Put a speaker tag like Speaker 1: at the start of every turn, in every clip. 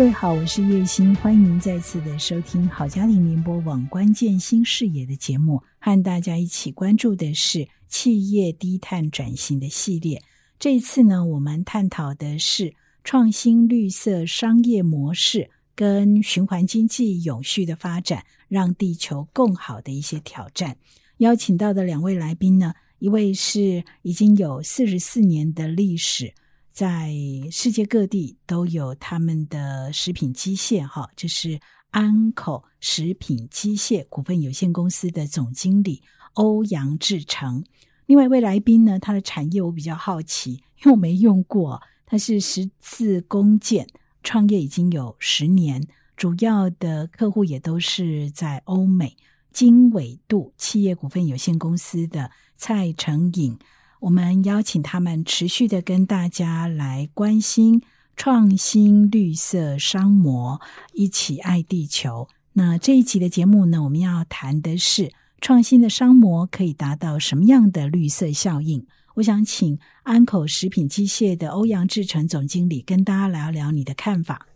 Speaker 1: 各位好，我是叶欣，欢迎您再次的收听好家庭联播网关键新视野的节目，和大家一起关注的是企业低碳转型的系列。这一次呢，我们探讨的是创新绿色商业模式跟循环经济永续的发展，让地球更好的一些挑战。邀请到的两位来宾呢，一位是已经有四十四年的历史。在世界各地都有他们的食品机械，哈，这是安口食品机械股份有限公司的总经理欧阳志成。另外一位来宾呢，他的产业我比较好奇，因为我没用过。他是十字弓箭，创业已经有十年，主要的客户也都是在欧美。经纬度企业股份有限公司的蔡成颖。我们邀请他们持续的跟大家来关心创新绿色商模，一起爱地球。那这一集的节目呢，我们要谈的是创新的商模可以达到什么样的绿色效应？我想请安口食品机械的欧阳志成总经理跟大家聊聊你的看法。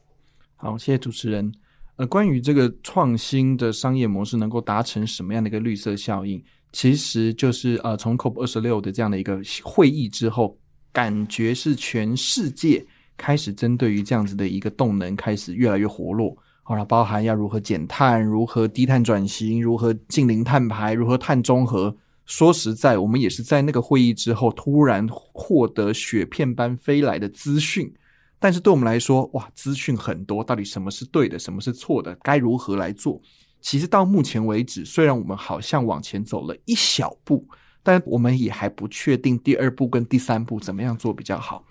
Speaker 2: 好，谢谢主持人。呃，关于这个创新的商业模式能够达成什么样的一个绿色效应？其实就是呃，从 COP 二十六的这样的一个会议之后，感觉是全世界开始针对于这样子的一个动能开始越来越活络。好了，包含要如何减碳、如何低碳转型、如何近零碳排、如何碳中和。说实在，我们也是在那个会议之后突然获得雪片般飞来的资讯。但是对我们来说，哇，资讯很多，到底什么是对的，什么是错的，该如何来做？其实到目前为止，虽然我们好像往前走了一小步，但我们也还不确定第二步跟第三步怎么样做比较好。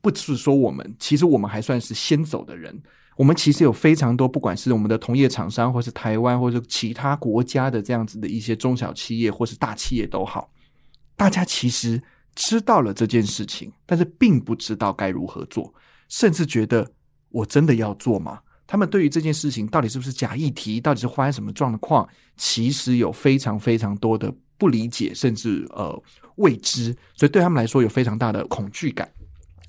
Speaker 2: 不只是说我们，其实我们还算是先走的人。我们其实有非常多，不管是我们的同业厂商，或是台湾，或者其他国家的这样子的一些中小企业，或是大企业都好，大家其实知道了这件事情，但是并不知道该如何做，甚至觉得我真的要做吗？他们对于这件事情到底是不是假议题，到底是发生什么状况，其实有非常非常多的不理解，甚至呃未知，所以对他们来说有非常大的恐惧感。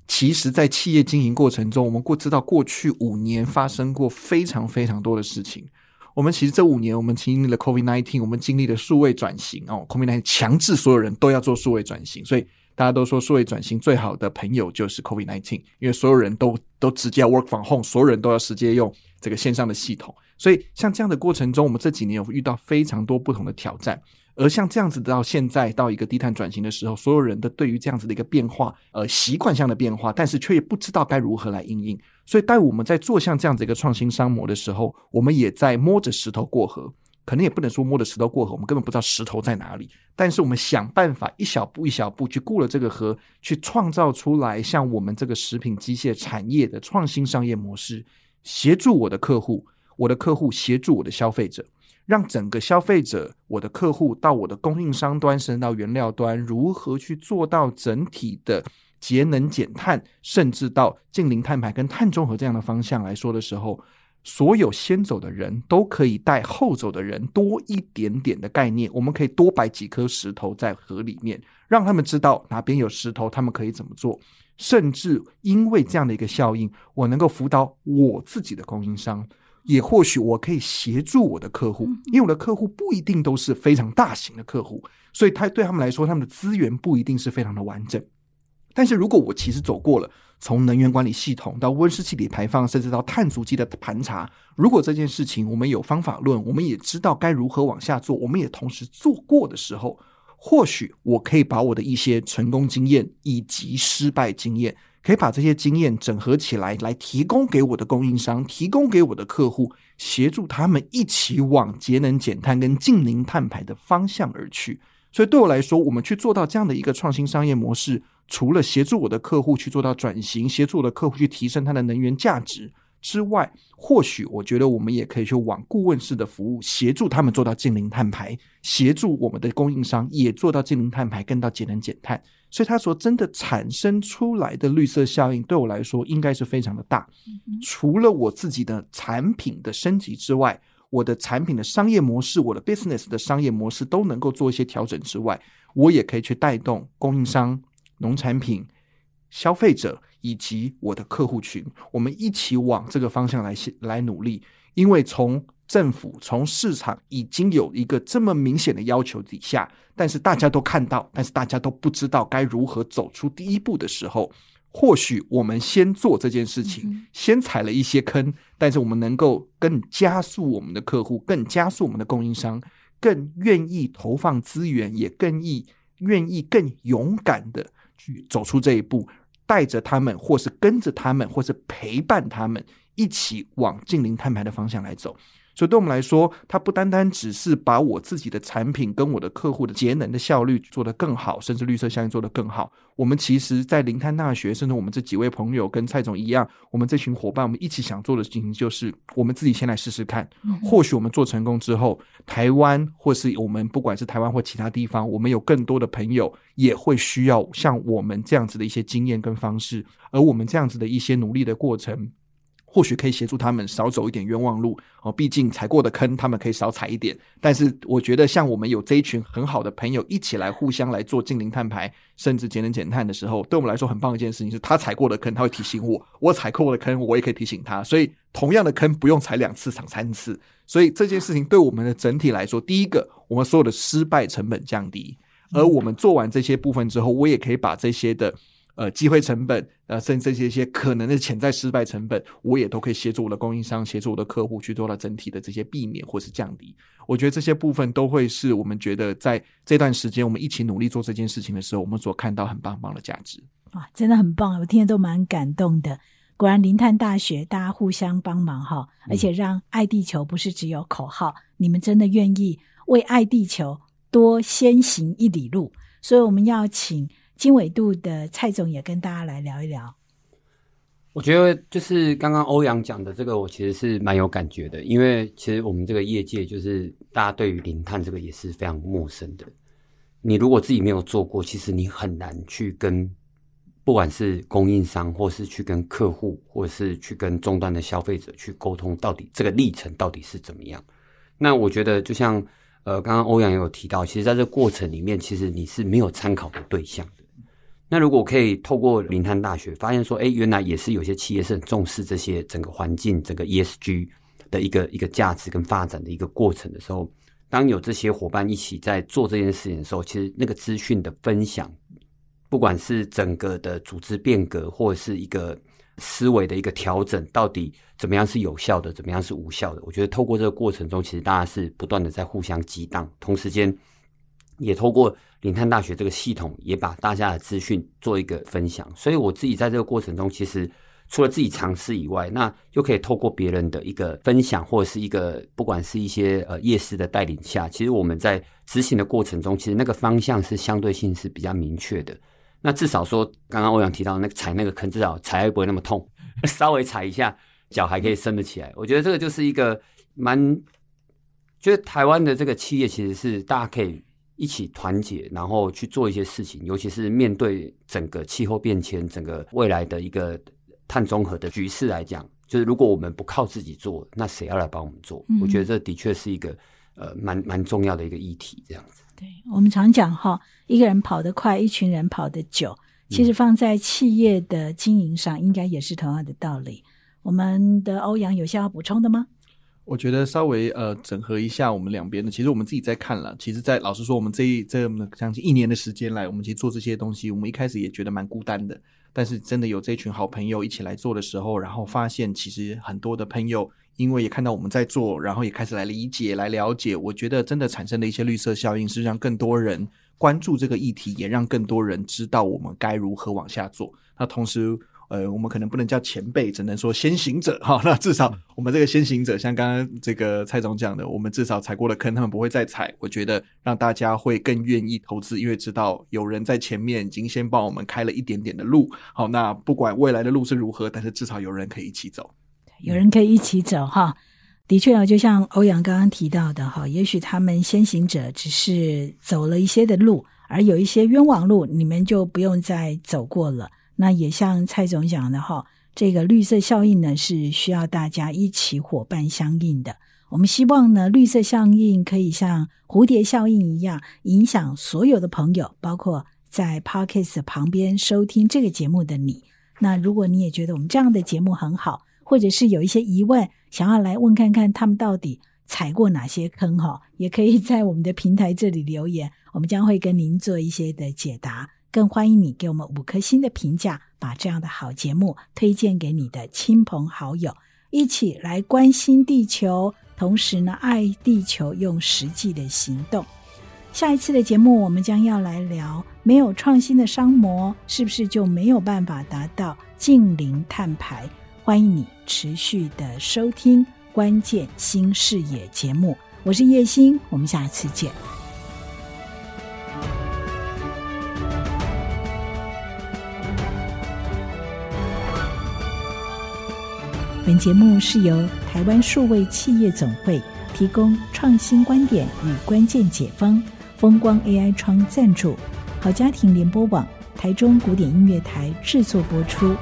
Speaker 2: 其实，在企业经营过程中，我们过知道过去五年发生过非常非常多的事情。我们其实这五年，我们经历了 COVID-19，我们经历了数位转型哦，COVID-19 强制所有人都要做数位转型，所以。大家都说数位转型最好的朋友就是 COVID-19，因为所有人都都直接 work from home，所有人都要直接用这个线上的系统。所以像这样的过程中，我们这几年有遇到非常多不同的挑战。而像这样子到现在到一个低碳转型的时候，所有人的对于这样子的一个变化，呃，习惯上的变化，但是却也不知道该如何来应应。所以当我们在做像这样子一个创新商模的时候，我们也在摸着石头过河。可能也不能说摸着石头过河，我们根本不知道石头在哪里。但是我们想办法一小步一小步去过了这个河，去创造出来像我们这个食品机械产业的创新商业模式，协助我的客户，我的客户协助我的消费者，让整个消费者、我的客户到我的供应商端，甚至到原料端，如何去做到整体的节能减碳，甚至到近零碳排跟碳中和这样的方向来说的时候。所有先走的人都可以带后走的人多一点点的概念，我们可以多摆几颗石头在河里面，让他们知道哪边有石头，他们可以怎么做。甚至因为这样的一个效应，我能够辅导我自己的供应商，也或许我可以协助我的客户，因为我的客户不一定都是非常大型的客户，所以他对他们来说，他们的资源不一定是非常的完整。但是如果我其实走过了从能源管理系统到温室气体排放，甚至到碳足迹的盘查，如果这件事情我们有方法论，我们也知道该如何往下做，我们也同时做过的时候，或许我可以把我的一些成功经验以及失败经验，可以把这些经验整合起来，来提供给我的供应商，提供给我的客户，协助他们一起往节能减碳跟净零碳排的方向而去。所以对我来说，我们去做到这样的一个创新商业模式。除了协助我的客户去做到转型，协助我的客户去提升他的能源价值，之外，或许我觉得我们也可以去往顾问式的服务，协助他们做到净零碳排，协助我们的供应商也做到净零碳排，更到节能减碳。所以他所，真的产生出来的绿色效应，对我来说应该是非常的大。除了我自己的产品的升级之外，我的产品的商业模式，我的 business 的商业模式都能够做一些调整之外，我也可以去带动供应商、农产品、消费者以及我的客户群，我们一起往这个方向来来努力。因为从政府、从市场已经有一个这么明显的要求底下，但是大家都看到，但是大家都不知道该如何走出第一步的时候。或许我们先做这件事情，先踩了一些坑，但是我们能够更加速我们的客户，更加速我们的供应商，更愿意投放资源，也更意愿意更勇敢的去走出这一步，带着他们，或是跟着他们，或是陪伴他们，一起往近零碳排的方向来走。所以，对我们来说，它不单单只是把我自己的产品跟我的客户的节能的效率做得更好，甚至绿色效应做得更好。我们其实，在零碳大学，甚至我们这几位朋友跟蔡总一样，我们这群伙伴，我们一起想做的事情，就是我们自己先来试试看。或许我们做成功之后，台湾或是我们不管是台湾或其他地方，我们有更多的朋友也会需要像我们这样子的一些经验跟方式，而我们这样子的一些努力的过程。或许可以协助他们少走一点冤枉路哦，毕竟踩过的坑他们可以少踩一点。但是我觉得，像我们有这一群很好的朋友一起来互相来做净零碳排，甚至节能减碳的时候，对我们来说很棒一件事情是，他踩过的坑他会提醒我，我踩过的坑我也可以提醒他。所以同样的坑不用踩两次，踩三次。所以这件事情对我们的整体来说，第一个，我们所有的失败成本降低，而我们做完这些部分之后，我也可以把这些的。呃，机会成本，呃，甚至这些些可能的潜在失败成本，我也都可以协助我的供应商，协助我的客户去做到整体的这些避免或是降低。我觉得这些部分都会是我们觉得在这段时间我们一起努力做这件事情的时候，我们所看到很棒棒的价值。
Speaker 1: 哇，真的很棒，我听得都蛮感动的。果然林探大学大家互相帮忙哈，而且让爱地球不是只有口号，嗯、你们真的愿意为爱地球多先行一里路，所以我们要请。经纬度的蔡总也跟大家来聊一聊。
Speaker 3: 我觉得就是刚刚欧阳讲的这个，我其实是蛮有感觉的，因为其实我们这个业界就是大家对于零碳这个也是非常陌生的。你如果自己没有做过，其实你很难去跟不管是供应商，或是去跟客户，或者是去跟终端的消费者去沟通，到底这个历程到底是怎么样。那我觉得就像呃，刚刚欧阳也有提到，其实在这个过程里面，其实你是没有参考的对象。那如果可以透过零碳大学发现说，哎，原来也是有些企业是很重视这些整个环境、整个 ESG 的一个一个价值跟发展的一个过程的时候，当有这些伙伴一起在做这件事情的时候，其实那个资讯的分享，不管是整个的组织变革，或者是一个思维的一个调整，到底怎么样是有效的，怎么样是无效的？我觉得透过这个过程中，其实大家是不断的在互相激荡，同时间。也透过零碳大学这个系统，也把大家的资讯做一个分享。所以我自己在这个过程中，其实除了自己尝试以外，那又可以透过别人的一个分享，或者是一个不管是一些呃业师的带领下，其实我们在执行的过程中，其实那个方向是相对性是比较明确的。那至少说，刚刚欧阳提到那个踩那个坑，至少踩不会那么痛，稍微踩一下脚还可以升得起来。我觉得这个就是一个蛮，觉得台湾的这个企业其实是大家可以。一起团结，然后去做一些事情，尤其是面对整个气候变迁、整个未来的一个碳中和的局势来讲，就是如果我们不靠自己做，那谁要来帮我们做？嗯、我觉得这的确是一个呃蛮蛮重要的一个议题。这样子，
Speaker 1: 对我们常讲哈，一个人跑得快，一群人跑得久。其实放在企业的经营上，应该也是同样的道理。我们的欧阳有需要补充的吗？
Speaker 2: 我觉得稍微呃整合一下我们两边的，其实我们自己在看了。其实，在老实说，我们这一这么将近一年的时间来，我们其实做这些东西，我们一开始也觉得蛮孤单的。但是真的有这群好朋友一起来做的时候，然后发现其实很多的朋友，因为也看到我们在做，然后也开始来理解、来了解。我觉得真的产生的一些绿色效应，是让更多人关注这个议题，也让更多人知道我们该如何往下做。那同时，呃，我们可能不能叫前辈，只能说先行者哈。那至少我们这个先行者，像刚刚这个蔡总讲的，我们至少踩过了坑，他们不会再踩。我觉得让大家会更愿意投资，因为知道有人在前面已经先帮我们开了一点点的路。好，那不管未来的路是如何，但是至少有人可以一起走。
Speaker 1: 有人可以一起走哈。的确啊，就像欧阳刚刚提到的哈，也许他们先行者只是走了一些的路，而有一些冤枉路，你们就不用再走过了。那也像蔡总讲的哈，这个绿色效应呢，是需要大家一起伙伴相应的。我们希望呢，绿色效应可以像蝴蝶效应一样，影响所有的朋友，包括在 Podcast 旁边收听这个节目的你。那如果你也觉得我们这样的节目很好，或者是有一些疑问，想要来问看看他们到底踩过哪些坑哈，也可以在我们的平台这里留言，我们将会跟您做一些的解答。更欢迎你给我们五颗星的评价，把这样的好节目推荐给你的亲朋好友，一起来关心地球，同时呢，爱地球，用实际的行动。下一次的节目，我们将要来聊，没有创新的商模，是不是就没有办法达到净零碳排？欢迎你持续的收听《关键新视野》节目，我是叶欣，我们下次见。本节目是由台湾数位企业总会提供创新观点与关键解方，风光 AI 窗赞助，好家庭联播网台中古典音乐台制作播出。